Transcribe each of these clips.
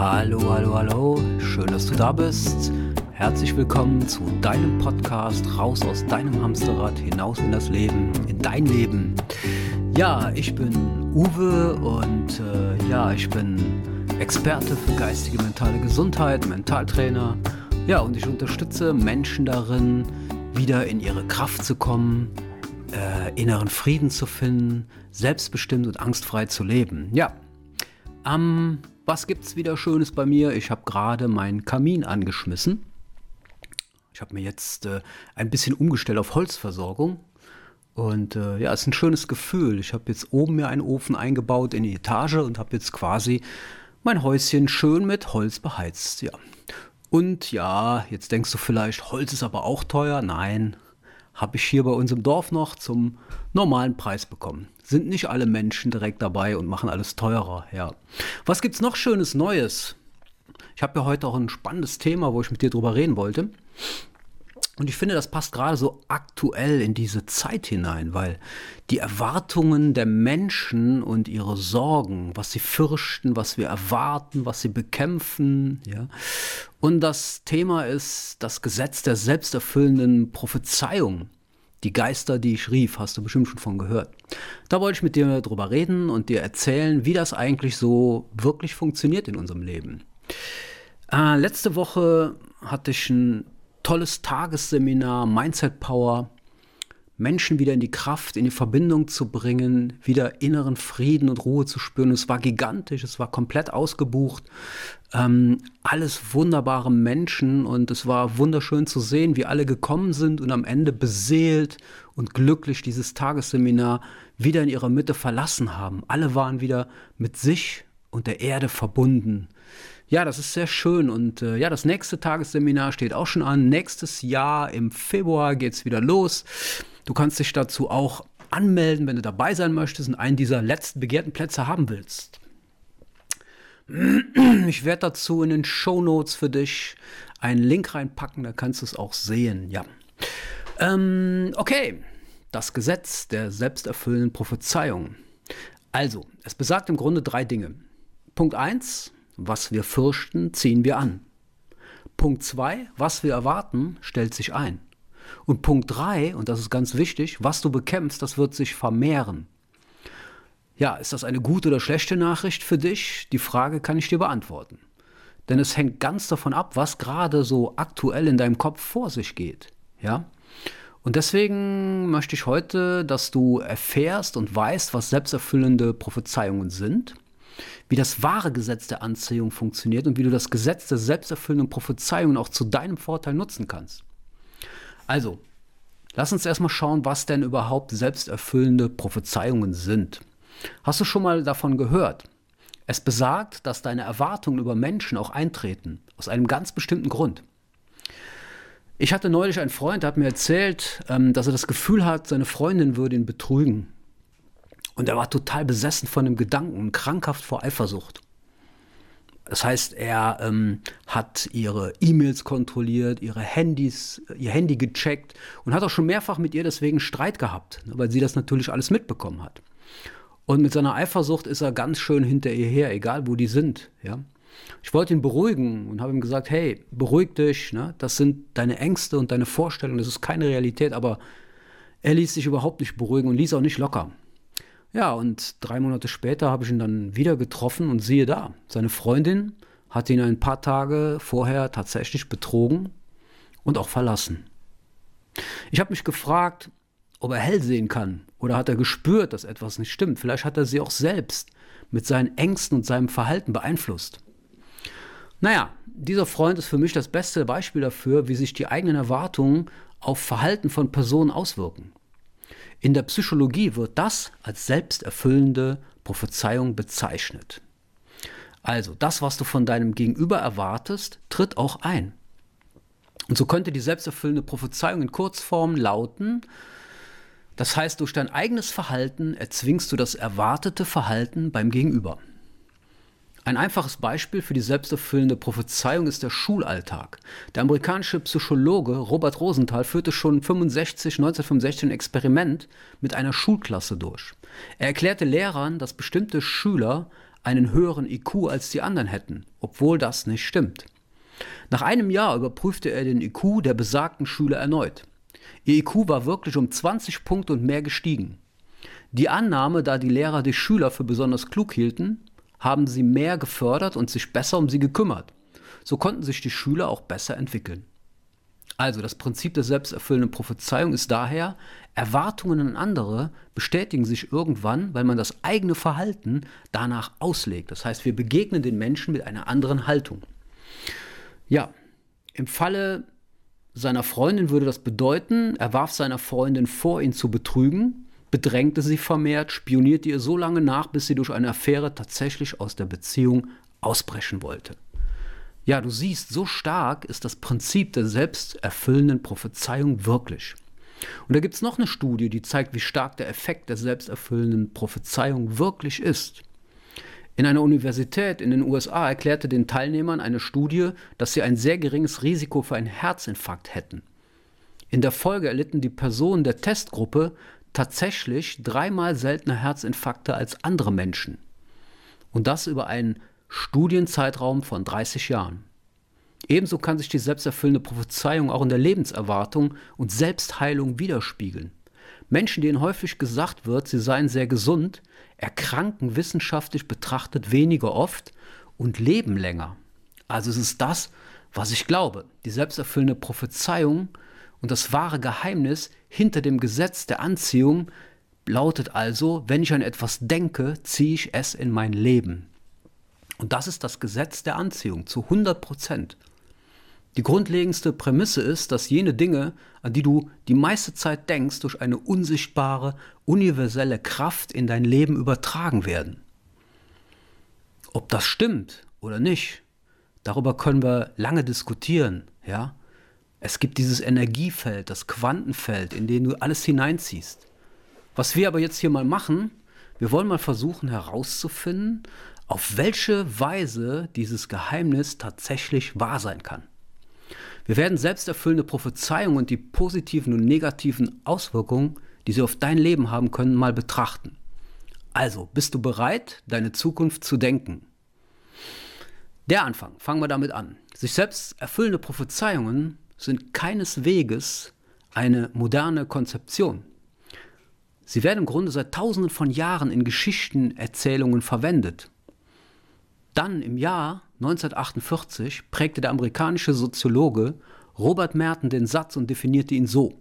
Hallo, hallo, hallo. Schön, dass du da bist. Herzlich willkommen zu deinem Podcast Raus aus deinem Hamsterrad hinaus in das Leben, in dein Leben. Ja, ich bin Uwe und äh, ja, ich bin Experte für geistige mentale Gesundheit, Mentaltrainer. Ja, und ich unterstütze Menschen darin, wieder in ihre Kraft zu kommen, äh, inneren Frieden zu finden, selbstbestimmt und angstfrei zu leben. Ja, ähm, was gibt's wieder Schönes bei mir? Ich habe gerade meinen Kamin angeschmissen. Ich habe mir jetzt äh, ein bisschen umgestellt auf Holzversorgung. Und äh, ja, es ist ein schönes Gefühl. Ich habe jetzt oben mir einen Ofen eingebaut in die Etage und habe jetzt quasi mein Häuschen schön mit Holz beheizt. Ja. Und ja, jetzt denkst du vielleicht, Holz ist aber auch teuer. Nein, habe ich hier bei uns im Dorf noch zum normalen Preis bekommen. Sind nicht alle Menschen direkt dabei und machen alles teurer, ja. Was gibt's noch schönes Neues? Ich habe ja heute auch ein spannendes Thema, wo ich mit dir drüber reden wollte. Und ich finde, das passt gerade so aktuell in diese Zeit hinein, weil die Erwartungen der Menschen und ihre Sorgen, was sie fürchten, was wir erwarten, was sie bekämpfen, ja. Und das Thema ist das Gesetz der selbsterfüllenden Prophezeiung. Die Geister, die ich rief, hast du bestimmt schon von gehört. Da wollte ich mit dir drüber reden und dir erzählen, wie das eigentlich so wirklich funktioniert in unserem Leben. Äh, letzte Woche hatte ich ein tolles Tagesseminar, Mindset Power, Menschen wieder in die Kraft, in die Verbindung zu bringen, wieder inneren Frieden und Ruhe zu spüren. Es war gigantisch, es war komplett ausgebucht. Ähm, alles wunderbare Menschen und es war wunderschön zu sehen, wie alle gekommen sind und am Ende beseelt und glücklich dieses Tagesseminar wieder in ihrer Mitte verlassen haben. Alle waren wieder mit sich und der Erde verbunden. Ja, das ist sehr schön. Und äh, ja, das nächste Tagesseminar steht auch schon an. Nächstes Jahr im Februar geht es wieder los. Du kannst dich dazu auch anmelden, wenn du dabei sein möchtest und einen dieser letzten begehrten Plätze haben willst. Ich werde dazu in den Show Notes für dich einen Link reinpacken, da kannst du es auch sehen. Ja. Ähm, okay, das Gesetz der selbsterfüllenden Prophezeiung. Also, es besagt im Grunde drei Dinge. Punkt 1, was wir fürchten, ziehen wir an. Punkt 2, was wir erwarten, stellt sich ein. Und Punkt 3, und das ist ganz wichtig, was du bekämpfst, das wird sich vermehren. Ja, ist das eine gute oder schlechte Nachricht für dich? Die Frage kann ich dir beantworten. Denn es hängt ganz davon ab, was gerade so aktuell in deinem Kopf vor sich geht. Ja? Und deswegen möchte ich heute, dass du erfährst und weißt, was selbsterfüllende Prophezeiungen sind wie das wahre Gesetz der Anziehung funktioniert und wie du das Gesetz der selbsterfüllenden Prophezeiungen auch zu deinem Vorteil nutzen kannst. Also, lass uns erstmal schauen, was denn überhaupt selbsterfüllende Prophezeiungen sind. Hast du schon mal davon gehört? Es besagt, dass deine Erwartungen über Menschen auch eintreten, aus einem ganz bestimmten Grund. Ich hatte neulich einen Freund, der hat mir erzählt, ähm, dass er das Gefühl hat, seine Freundin würde ihn betrügen. Und er war total besessen von dem Gedanken krankhaft vor Eifersucht. Das heißt, er ähm, hat ihre E-Mails kontrolliert, ihre Handys, ihr Handy gecheckt und hat auch schon mehrfach mit ihr deswegen Streit gehabt, ne, weil sie das natürlich alles mitbekommen hat. Und mit seiner Eifersucht ist er ganz schön hinter ihr her, egal wo die sind. Ja? Ich wollte ihn beruhigen und habe ihm gesagt, hey, beruhig dich, ne? das sind deine Ängste und deine Vorstellungen, das ist keine Realität, aber er ließ sich überhaupt nicht beruhigen und ließ auch nicht locker. Ja, und drei Monate später habe ich ihn dann wieder getroffen und siehe da, seine Freundin hat ihn ein paar Tage vorher tatsächlich betrogen und auch verlassen. Ich habe mich gefragt, ob er hell sehen kann oder hat er gespürt, dass etwas nicht stimmt. Vielleicht hat er sie auch selbst mit seinen Ängsten und seinem Verhalten beeinflusst. Naja, dieser Freund ist für mich das beste Beispiel dafür, wie sich die eigenen Erwartungen auf Verhalten von Personen auswirken. In der Psychologie wird das als selbsterfüllende Prophezeiung bezeichnet. Also das, was du von deinem Gegenüber erwartest, tritt auch ein. Und so könnte die selbsterfüllende Prophezeiung in Kurzform lauten, das heißt, durch dein eigenes Verhalten erzwingst du das erwartete Verhalten beim Gegenüber. Ein einfaches Beispiel für die selbsterfüllende Prophezeiung ist der Schulalltag. Der amerikanische Psychologe Robert Rosenthal führte schon 65, 1965 ein Experiment mit einer Schulklasse durch. Er erklärte Lehrern, dass bestimmte Schüler einen höheren IQ als die anderen hätten, obwohl das nicht stimmt. Nach einem Jahr überprüfte er den IQ der besagten Schüler erneut. Ihr IQ war wirklich um 20 Punkte und mehr gestiegen. Die Annahme, da die Lehrer die Schüler für besonders klug hielten, haben sie mehr gefördert und sich besser um sie gekümmert. So konnten sich die Schüler auch besser entwickeln. Also das Prinzip der selbsterfüllenden Prophezeiung ist daher, Erwartungen an andere bestätigen sich irgendwann, weil man das eigene Verhalten danach auslegt. Das heißt, wir begegnen den Menschen mit einer anderen Haltung. Ja, im Falle seiner Freundin würde das bedeuten, er warf seiner Freundin vor, ihn zu betrügen, bedrängte sie vermehrt, spionierte ihr so lange nach, bis sie durch eine Affäre tatsächlich aus der Beziehung ausbrechen wollte. Ja, du siehst, so stark ist das Prinzip der selbsterfüllenden Prophezeiung wirklich. Und da gibt es noch eine Studie, die zeigt, wie stark der Effekt der selbsterfüllenden Prophezeiung wirklich ist. In einer Universität in den USA erklärte den Teilnehmern eine Studie, dass sie ein sehr geringes Risiko für einen Herzinfarkt hätten. In der Folge erlitten die Personen der Testgruppe tatsächlich dreimal seltener Herzinfarkte als andere Menschen. Und das über einen Studienzeitraum von 30 Jahren. Ebenso kann sich die selbsterfüllende Prophezeiung auch in der Lebenserwartung und Selbstheilung widerspiegeln. Menschen, denen häufig gesagt wird, sie seien sehr gesund, erkranken wissenschaftlich betrachtet weniger oft und leben länger. Also es ist das, was ich glaube. Die selbsterfüllende Prophezeiung und das wahre Geheimnis hinter dem Gesetz der Anziehung lautet also, wenn ich an etwas denke, ziehe ich es in mein Leben. Und das ist das Gesetz der Anziehung zu 100 Prozent. Die grundlegendste Prämisse ist, dass jene Dinge, an die du die meiste Zeit denkst, durch eine unsichtbare, universelle Kraft in dein Leben übertragen werden. Ob das stimmt oder nicht, darüber können wir lange diskutieren, ja? Es gibt dieses Energiefeld, das Quantenfeld, in dem du alles hineinziehst. Was wir aber jetzt hier mal machen, wir wollen mal versuchen herauszufinden, auf welche Weise dieses Geheimnis tatsächlich wahr sein kann. Wir werden selbsterfüllende Prophezeiungen und die positiven und negativen Auswirkungen, die sie auf dein Leben haben können, mal betrachten. Also, bist du bereit, deine Zukunft zu denken? Der Anfang, fangen wir damit an. Sich selbst erfüllende Prophezeiungen sind keinesweges eine moderne Konzeption. Sie werden im Grunde seit tausenden von Jahren in Geschichtenerzählungen verwendet. Dann im Jahr 1948 prägte der amerikanische Soziologe Robert Merton den Satz und definierte ihn so.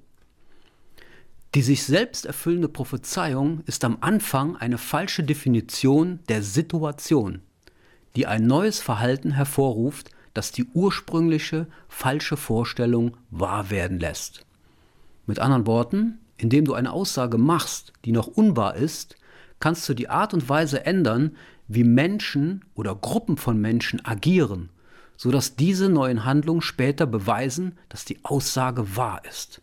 Die sich selbst erfüllende Prophezeiung ist am Anfang eine falsche Definition der Situation, die ein neues Verhalten hervorruft, das die ursprüngliche falsche Vorstellung wahr werden lässt. Mit anderen Worten, indem du eine Aussage machst, die noch unwahr ist, kannst du die Art und Weise ändern, wie Menschen oder Gruppen von Menschen agieren, sodass diese neuen Handlungen später beweisen, dass die Aussage wahr ist.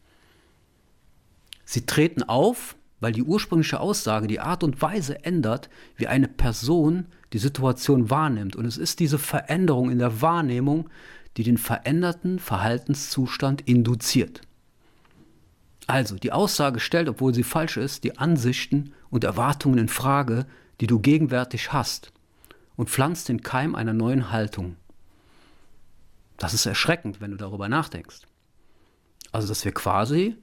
Sie treten auf, weil die ursprüngliche Aussage die Art und Weise ändert, wie eine Person die Situation wahrnimmt. Und es ist diese Veränderung in der Wahrnehmung, die den veränderten Verhaltenszustand induziert. Also, die Aussage stellt, obwohl sie falsch ist, die Ansichten und Erwartungen in Frage, die du gegenwärtig hast, und pflanzt den Keim einer neuen Haltung. Das ist erschreckend, wenn du darüber nachdenkst. Also, dass wir quasi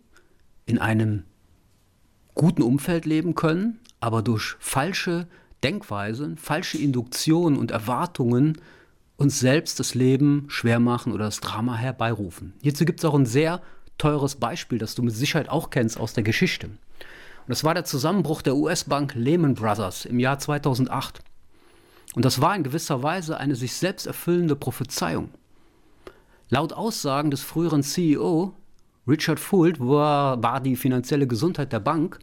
in einem guten Umfeld leben können, aber durch falsche Denkweisen, falsche Induktionen und Erwartungen uns selbst das Leben schwer machen oder das Drama herbeirufen. Hierzu gibt es auch ein sehr teures Beispiel, das du mit Sicherheit auch kennst aus der Geschichte. Und das war der Zusammenbruch der US-Bank Lehman Brothers im Jahr 2008. Und das war in gewisser Weise eine sich selbst erfüllende Prophezeiung. Laut Aussagen des früheren CEO Richard Fuld war, war die finanzielle Gesundheit der Bank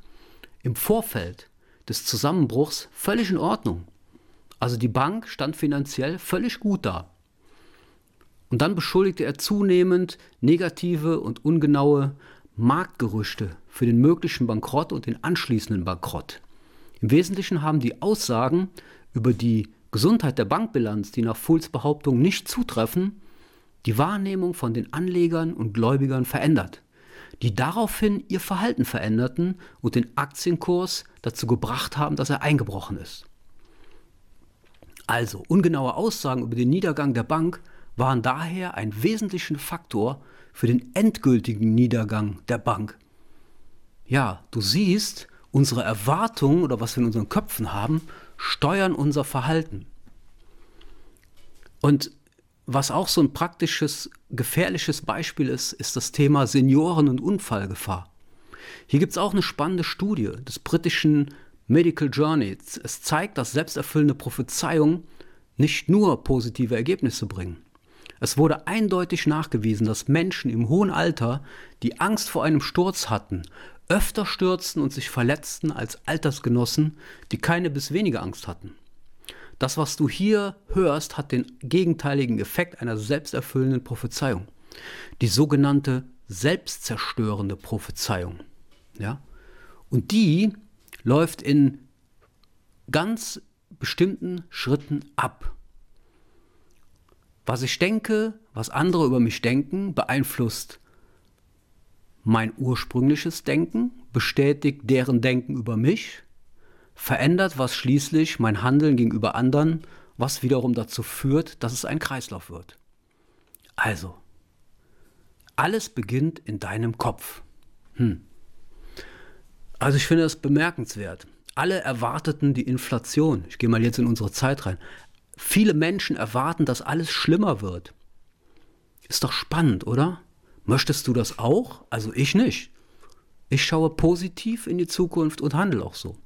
im Vorfeld des Zusammenbruchs völlig in Ordnung. Also die Bank stand finanziell völlig gut da. Und dann beschuldigte er zunehmend negative und ungenaue Marktgerüchte für den möglichen Bankrott und den anschließenden Bankrott. Im Wesentlichen haben die Aussagen über die Gesundheit der Bankbilanz, die nach Fulls Behauptung nicht zutreffen, die Wahrnehmung von den Anlegern und Gläubigern verändert, die daraufhin ihr Verhalten veränderten und den Aktienkurs dazu gebracht haben, dass er eingebrochen ist. Also, ungenaue Aussagen über den Niedergang der Bank waren daher ein wesentlicher Faktor für den endgültigen Niedergang der Bank. Ja, du siehst, unsere Erwartungen oder was wir in unseren Köpfen haben, steuern unser Verhalten. Und was auch so ein praktisches, gefährliches Beispiel ist, ist das Thema Senioren- und Unfallgefahr. Hier gibt es auch eine spannende Studie des britischen Medical Journey. Es zeigt, dass selbsterfüllende Prophezeiungen nicht nur positive Ergebnisse bringen. Es wurde eindeutig nachgewiesen, dass Menschen im hohen Alter, die Angst vor einem Sturz hatten, öfter stürzten und sich verletzten als Altersgenossen, die keine bis wenige Angst hatten. Das, was du hier hörst, hat den gegenteiligen Effekt einer selbsterfüllenden Prophezeiung. Die sogenannte selbstzerstörende Prophezeiung. Ja? Und die läuft in ganz bestimmten Schritten ab. Was ich denke, was andere über mich denken, beeinflusst mein ursprüngliches Denken, bestätigt deren Denken über mich, verändert was schließlich mein Handeln gegenüber anderen, was wiederum dazu führt, dass es ein Kreislauf wird. Also, alles beginnt in deinem Kopf. Hm. Also ich finde das bemerkenswert. Alle erwarteten die Inflation. Ich gehe mal jetzt in unsere Zeit rein. Viele Menschen erwarten, dass alles schlimmer wird. Ist doch spannend, oder? Möchtest du das auch? Also ich nicht. Ich schaue positiv in die Zukunft und handle auch so.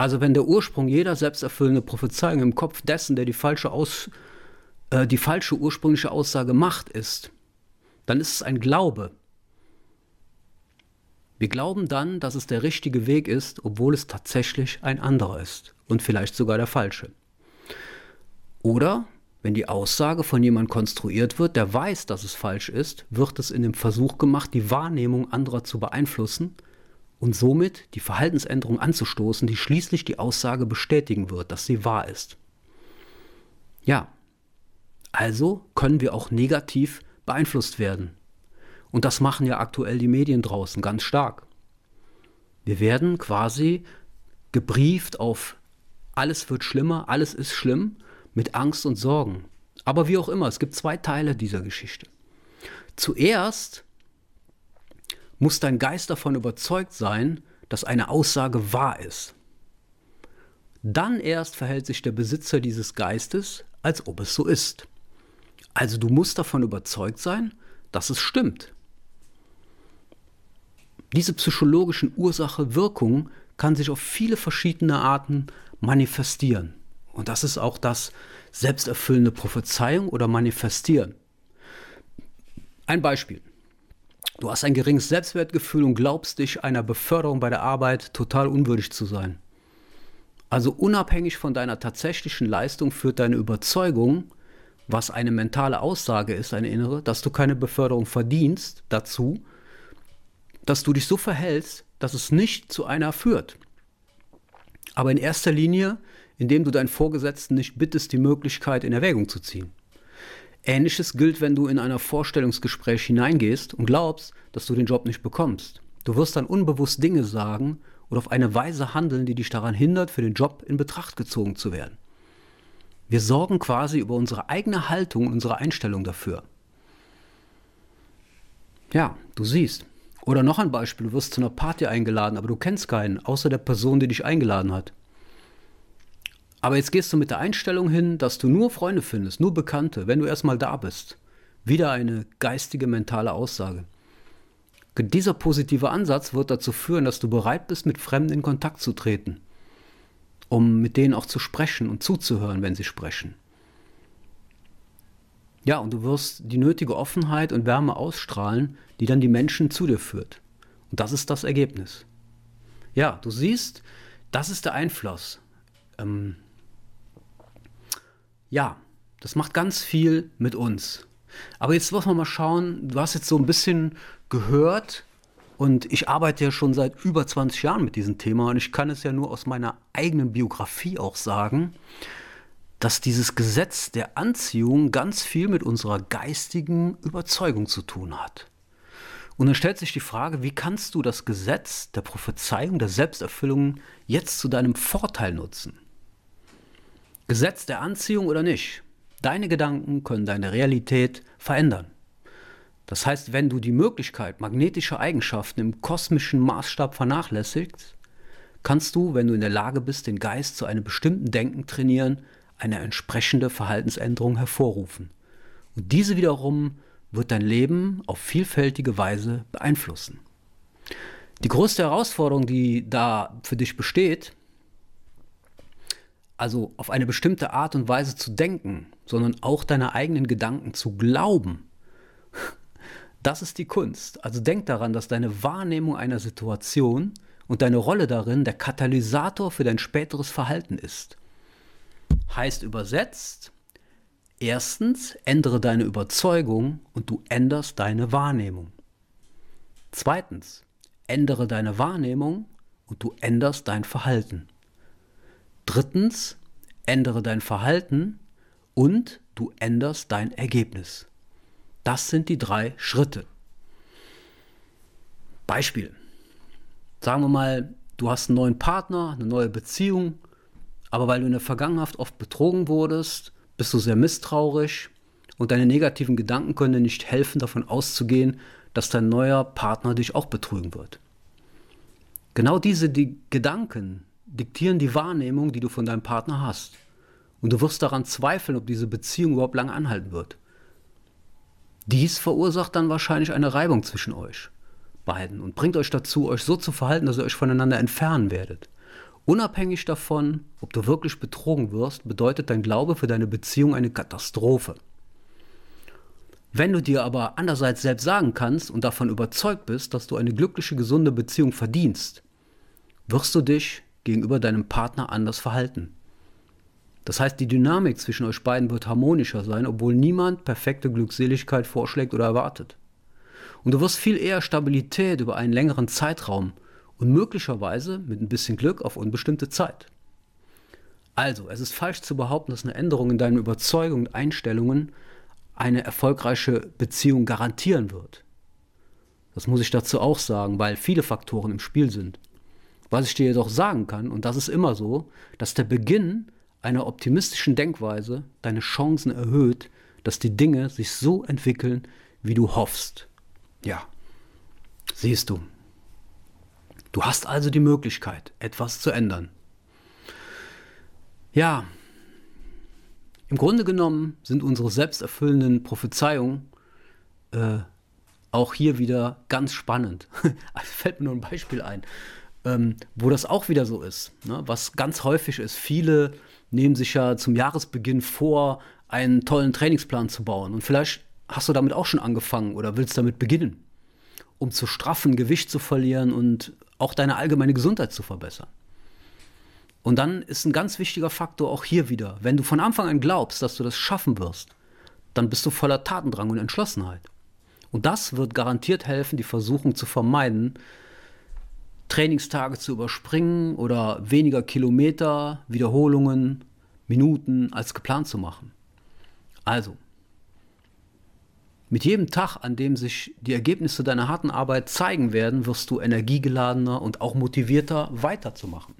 Also wenn der Ursprung jeder selbsterfüllende Prophezeiung im Kopf dessen, der die falsche, Aus, äh, die falsche ursprüngliche Aussage macht, ist, dann ist es ein Glaube. Wir glauben dann, dass es der richtige Weg ist, obwohl es tatsächlich ein anderer ist und vielleicht sogar der falsche. Oder wenn die Aussage von jemandem konstruiert wird, der weiß, dass es falsch ist, wird es in dem Versuch gemacht, die Wahrnehmung anderer zu beeinflussen und somit die Verhaltensänderung anzustoßen, die schließlich die Aussage bestätigen wird, dass sie wahr ist. Ja, also können wir auch negativ beeinflusst werden. Und das machen ja aktuell die Medien draußen ganz stark. Wir werden quasi gebrieft auf alles wird schlimmer, alles ist schlimm mit Angst und Sorgen. Aber wie auch immer, es gibt zwei Teile dieser Geschichte. Zuerst muss dein Geist davon überzeugt sein, dass eine Aussage wahr ist. Dann erst verhält sich der Besitzer dieses Geistes, als ob es so ist. Also du musst davon überzeugt sein, dass es stimmt. Diese psychologischen Ursache-Wirkung kann sich auf viele verschiedene Arten manifestieren. Und das ist auch das selbsterfüllende Prophezeiung oder Manifestieren. Ein Beispiel. Du hast ein geringes Selbstwertgefühl und glaubst dich einer Beförderung bei der Arbeit total unwürdig zu sein. Also unabhängig von deiner tatsächlichen Leistung führt deine Überzeugung, was eine mentale Aussage ist, eine innere, dass du keine Beförderung verdienst, dazu, dass du dich so verhältst, dass es nicht zu einer führt. Aber in erster Linie indem du deinen Vorgesetzten nicht bittest, die Möglichkeit in Erwägung zu ziehen. Ähnliches gilt, wenn du in ein Vorstellungsgespräch hineingehst und glaubst, dass du den Job nicht bekommst. Du wirst dann unbewusst Dinge sagen oder auf eine Weise handeln, die dich daran hindert, für den Job in Betracht gezogen zu werden. Wir sorgen quasi über unsere eigene Haltung und unsere Einstellung dafür. Ja, du siehst. Oder noch ein Beispiel, du wirst zu einer Party eingeladen, aber du kennst keinen, außer der Person, die dich eingeladen hat. Aber jetzt gehst du mit der Einstellung hin, dass du nur Freunde findest, nur Bekannte, wenn du erstmal da bist. Wieder eine geistige, mentale Aussage. Dieser positive Ansatz wird dazu führen, dass du bereit bist, mit Fremden in Kontakt zu treten, um mit denen auch zu sprechen und zuzuhören, wenn sie sprechen. Ja, und du wirst die nötige Offenheit und Wärme ausstrahlen, die dann die Menschen zu dir führt. Und das ist das Ergebnis. Ja, du siehst, das ist der Einfluss. Ähm, ja, das macht ganz viel mit uns. Aber jetzt muss man mal schauen, du hast jetzt so ein bisschen gehört und ich arbeite ja schon seit über 20 Jahren mit diesem Thema und ich kann es ja nur aus meiner eigenen Biografie auch sagen, dass dieses Gesetz der Anziehung ganz viel mit unserer geistigen Überzeugung zu tun hat. Und dann stellt sich die Frage, wie kannst du das Gesetz der Prophezeiung, der Selbsterfüllung jetzt zu deinem Vorteil nutzen? Gesetz der Anziehung oder nicht, deine Gedanken können deine Realität verändern. Das heißt, wenn du die Möglichkeit magnetischer Eigenschaften im kosmischen Maßstab vernachlässigst, kannst du, wenn du in der Lage bist, den Geist zu einem bestimmten Denken trainieren, eine entsprechende Verhaltensänderung hervorrufen. Und diese wiederum wird dein Leben auf vielfältige Weise beeinflussen. Die größte Herausforderung, die da für dich besteht, also auf eine bestimmte Art und Weise zu denken, sondern auch deine eigenen Gedanken zu glauben, das ist die Kunst. Also denk daran, dass deine Wahrnehmung einer Situation und deine Rolle darin der Katalysator für dein späteres Verhalten ist. Heißt übersetzt, erstens, ändere deine Überzeugung und du änderst deine Wahrnehmung. Zweitens, ändere deine Wahrnehmung und du änderst dein Verhalten. Drittens, ändere dein Verhalten und du änderst dein Ergebnis. Das sind die drei Schritte. Beispiel. Sagen wir mal, du hast einen neuen Partner, eine neue Beziehung, aber weil du in der Vergangenheit oft betrogen wurdest, bist du sehr misstrauisch und deine negativen Gedanken können dir nicht helfen, davon auszugehen, dass dein neuer Partner dich auch betrügen wird. Genau diese die Gedanken diktieren die Wahrnehmung, die du von deinem Partner hast. Und du wirst daran zweifeln, ob diese Beziehung überhaupt lange anhalten wird. Dies verursacht dann wahrscheinlich eine Reibung zwischen euch beiden und bringt euch dazu, euch so zu verhalten, dass ihr euch voneinander entfernen werdet. Unabhängig davon, ob du wirklich betrogen wirst, bedeutet dein Glaube für deine Beziehung eine Katastrophe. Wenn du dir aber andererseits selbst sagen kannst und davon überzeugt bist, dass du eine glückliche, gesunde Beziehung verdienst, wirst du dich gegenüber deinem Partner anders verhalten. Das heißt, die Dynamik zwischen euch beiden wird harmonischer sein, obwohl niemand perfekte Glückseligkeit vorschlägt oder erwartet. Und du wirst viel eher Stabilität über einen längeren Zeitraum und möglicherweise mit ein bisschen Glück auf unbestimmte Zeit. Also, es ist falsch zu behaupten, dass eine Änderung in deinen Überzeugungen und Einstellungen eine erfolgreiche Beziehung garantieren wird. Das muss ich dazu auch sagen, weil viele Faktoren im Spiel sind. Was ich dir jedoch sagen kann, und das ist immer so, dass der Beginn einer optimistischen Denkweise deine Chancen erhöht, dass die Dinge sich so entwickeln, wie du hoffst. Ja, siehst du. Du hast also die Möglichkeit, etwas zu ändern. Ja, im Grunde genommen sind unsere selbsterfüllenden Prophezeiungen äh, auch hier wieder ganz spannend. fällt mir nur ein Beispiel ein, ähm, wo das auch wieder so ist. Ne? Was ganz häufig ist, viele nehmen sich ja zum Jahresbeginn vor, einen tollen Trainingsplan zu bauen. Und vielleicht hast du damit auch schon angefangen oder willst damit beginnen, um zu straffen, Gewicht zu verlieren und auch deine allgemeine Gesundheit zu verbessern. Und dann ist ein ganz wichtiger Faktor auch hier wieder, wenn du von Anfang an glaubst, dass du das schaffen wirst, dann bist du voller Tatendrang und Entschlossenheit. Und das wird garantiert helfen, die Versuchung zu vermeiden, Trainingstage zu überspringen oder weniger Kilometer, Wiederholungen, Minuten als geplant zu machen. Also, mit jedem Tag, an dem sich die Ergebnisse deiner harten Arbeit zeigen werden, wirst du energiegeladener und auch motivierter weiterzumachen.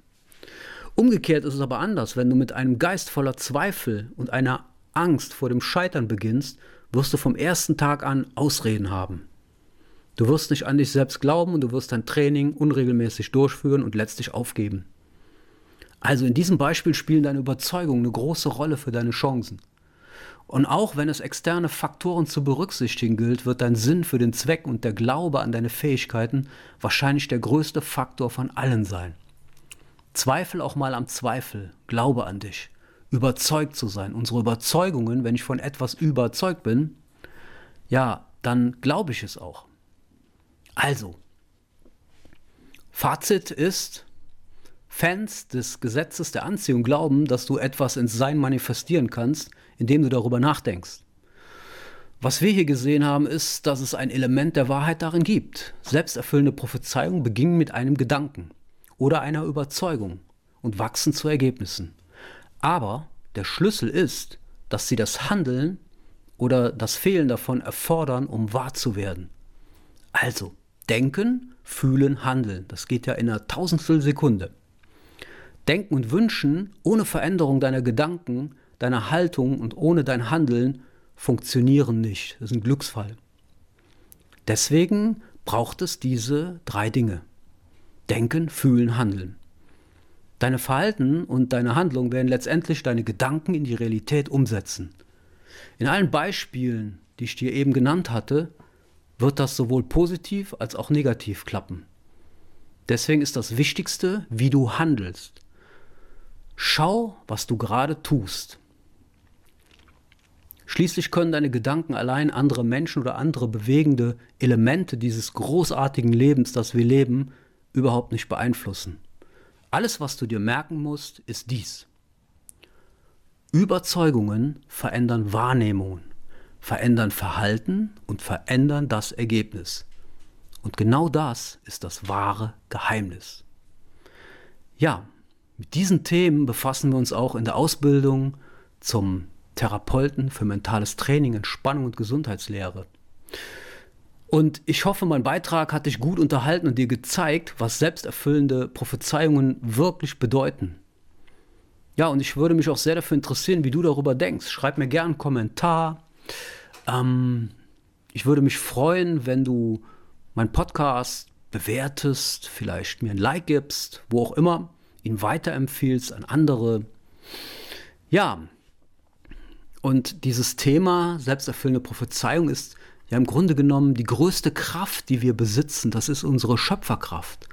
Umgekehrt ist es aber anders, wenn du mit einem Geist voller Zweifel und einer Angst vor dem Scheitern beginnst, wirst du vom ersten Tag an Ausreden haben. Du wirst nicht an dich selbst glauben und du wirst dein Training unregelmäßig durchführen und letztlich aufgeben. Also in diesem Beispiel spielen deine Überzeugungen eine große Rolle für deine Chancen. Und auch wenn es externe Faktoren zu berücksichtigen gilt, wird dein Sinn für den Zweck und der Glaube an deine Fähigkeiten wahrscheinlich der größte Faktor von allen sein. Zweifel auch mal am Zweifel, glaube an dich, überzeugt zu sein. Unsere Überzeugungen, wenn ich von etwas überzeugt bin, ja, dann glaube ich es auch. Also, Fazit ist, Fans des Gesetzes der Anziehung glauben, dass du etwas ins Sein manifestieren kannst, indem du darüber nachdenkst. Was wir hier gesehen haben, ist, dass es ein Element der Wahrheit darin gibt. Selbsterfüllende Prophezeiungen beginnen mit einem Gedanken oder einer Überzeugung und wachsen zu Ergebnissen. Aber der Schlüssel ist, dass sie das Handeln oder das Fehlen davon erfordern, um wahr zu werden. Also, denken, fühlen, handeln. Das geht ja in einer Tausendstel Sekunde. Denken und Wünschen ohne Veränderung deiner Gedanken, deiner Haltung und ohne dein Handeln funktionieren nicht. Das ist ein Glücksfall. Deswegen braucht es diese drei Dinge. Denken, fühlen, handeln. Deine Verhalten und deine Handlung werden letztendlich deine Gedanken in die Realität umsetzen. In allen Beispielen, die ich dir eben genannt hatte, wird das sowohl positiv als auch negativ klappen. Deswegen ist das Wichtigste, wie du handelst. Schau, was du gerade tust. Schließlich können deine Gedanken allein andere Menschen oder andere bewegende Elemente dieses großartigen Lebens, das wir leben, überhaupt nicht beeinflussen. Alles, was du dir merken musst, ist dies. Überzeugungen verändern Wahrnehmungen, verändern Verhalten und verändern das Ergebnis. Und genau das ist das wahre Geheimnis. Ja, mit diesen Themen befassen wir uns auch in der Ausbildung zum Therapeuten für mentales Training, Entspannung und Gesundheitslehre. Und ich hoffe, mein Beitrag hat dich gut unterhalten und dir gezeigt, was selbsterfüllende Prophezeiungen wirklich bedeuten. Ja, und ich würde mich auch sehr dafür interessieren, wie du darüber denkst. Schreib mir gerne einen Kommentar. Ähm, ich würde mich freuen, wenn du meinen Podcast bewertest, vielleicht mir ein Like gibst, wo auch immer, ihn weiterempfiehlst an andere. Ja, und dieses Thema selbsterfüllende Prophezeiung ist ja im Grunde genommen die größte Kraft, die wir besitzen. Das ist unsere Schöpferkraft.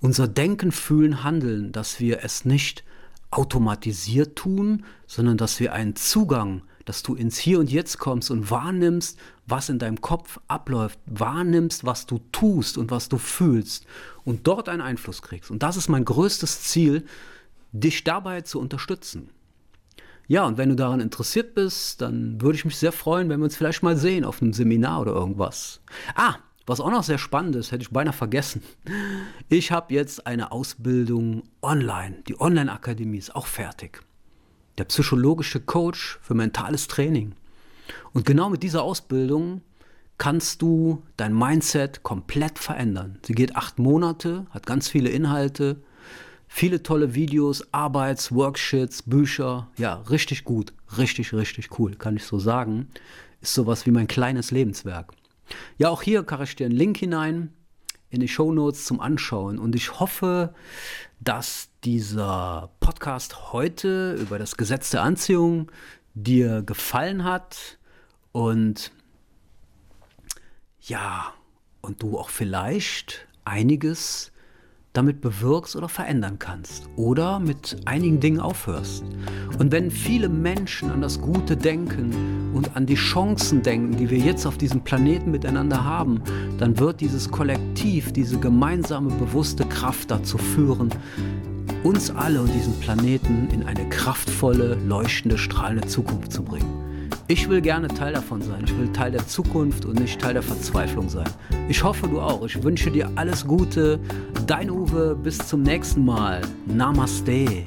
Unser Denken, Fühlen, Handeln, dass wir es nicht automatisiert tun, sondern dass wir einen Zugang, dass du ins Hier und Jetzt kommst und wahrnimmst, was in deinem Kopf abläuft, wahrnimmst, was du tust und was du fühlst und dort einen Einfluss kriegst. Und das ist mein größtes Ziel, dich dabei zu unterstützen. Ja, und wenn du daran interessiert bist, dann würde ich mich sehr freuen, wenn wir uns vielleicht mal sehen auf einem Seminar oder irgendwas. Ah, was auch noch sehr spannend ist, hätte ich beinahe vergessen. Ich habe jetzt eine Ausbildung online. Die Online-Akademie ist auch fertig. Der psychologische Coach für mentales Training. Und genau mit dieser Ausbildung kannst du dein Mindset komplett verändern. Sie geht acht Monate, hat ganz viele Inhalte, Viele tolle Videos, Arbeits, Worksheets, Bücher. Ja, richtig gut. Richtig, richtig cool, kann ich so sagen. Ist sowas wie mein kleines Lebenswerk. Ja, auch hier kann ich dir einen Link hinein in die Show Notes zum Anschauen. Und ich hoffe, dass dieser Podcast heute über das Gesetz der Anziehung dir gefallen hat und ja, und du auch vielleicht einiges damit bewirkst oder verändern kannst oder mit einigen Dingen aufhörst. Und wenn viele Menschen an das Gute denken und an die Chancen denken, die wir jetzt auf diesem Planeten miteinander haben, dann wird dieses Kollektiv, diese gemeinsame bewusste Kraft dazu führen, uns alle und diesen Planeten in eine kraftvolle, leuchtende, strahlende Zukunft zu bringen. Ich will gerne Teil davon sein. Ich will Teil der Zukunft und nicht Teil der Verzweiflung sein. Ich hoffe, du auch. Ich wünsche dir alles Gute. Dein Uwe, bis zum nächsten Mal. Namaste.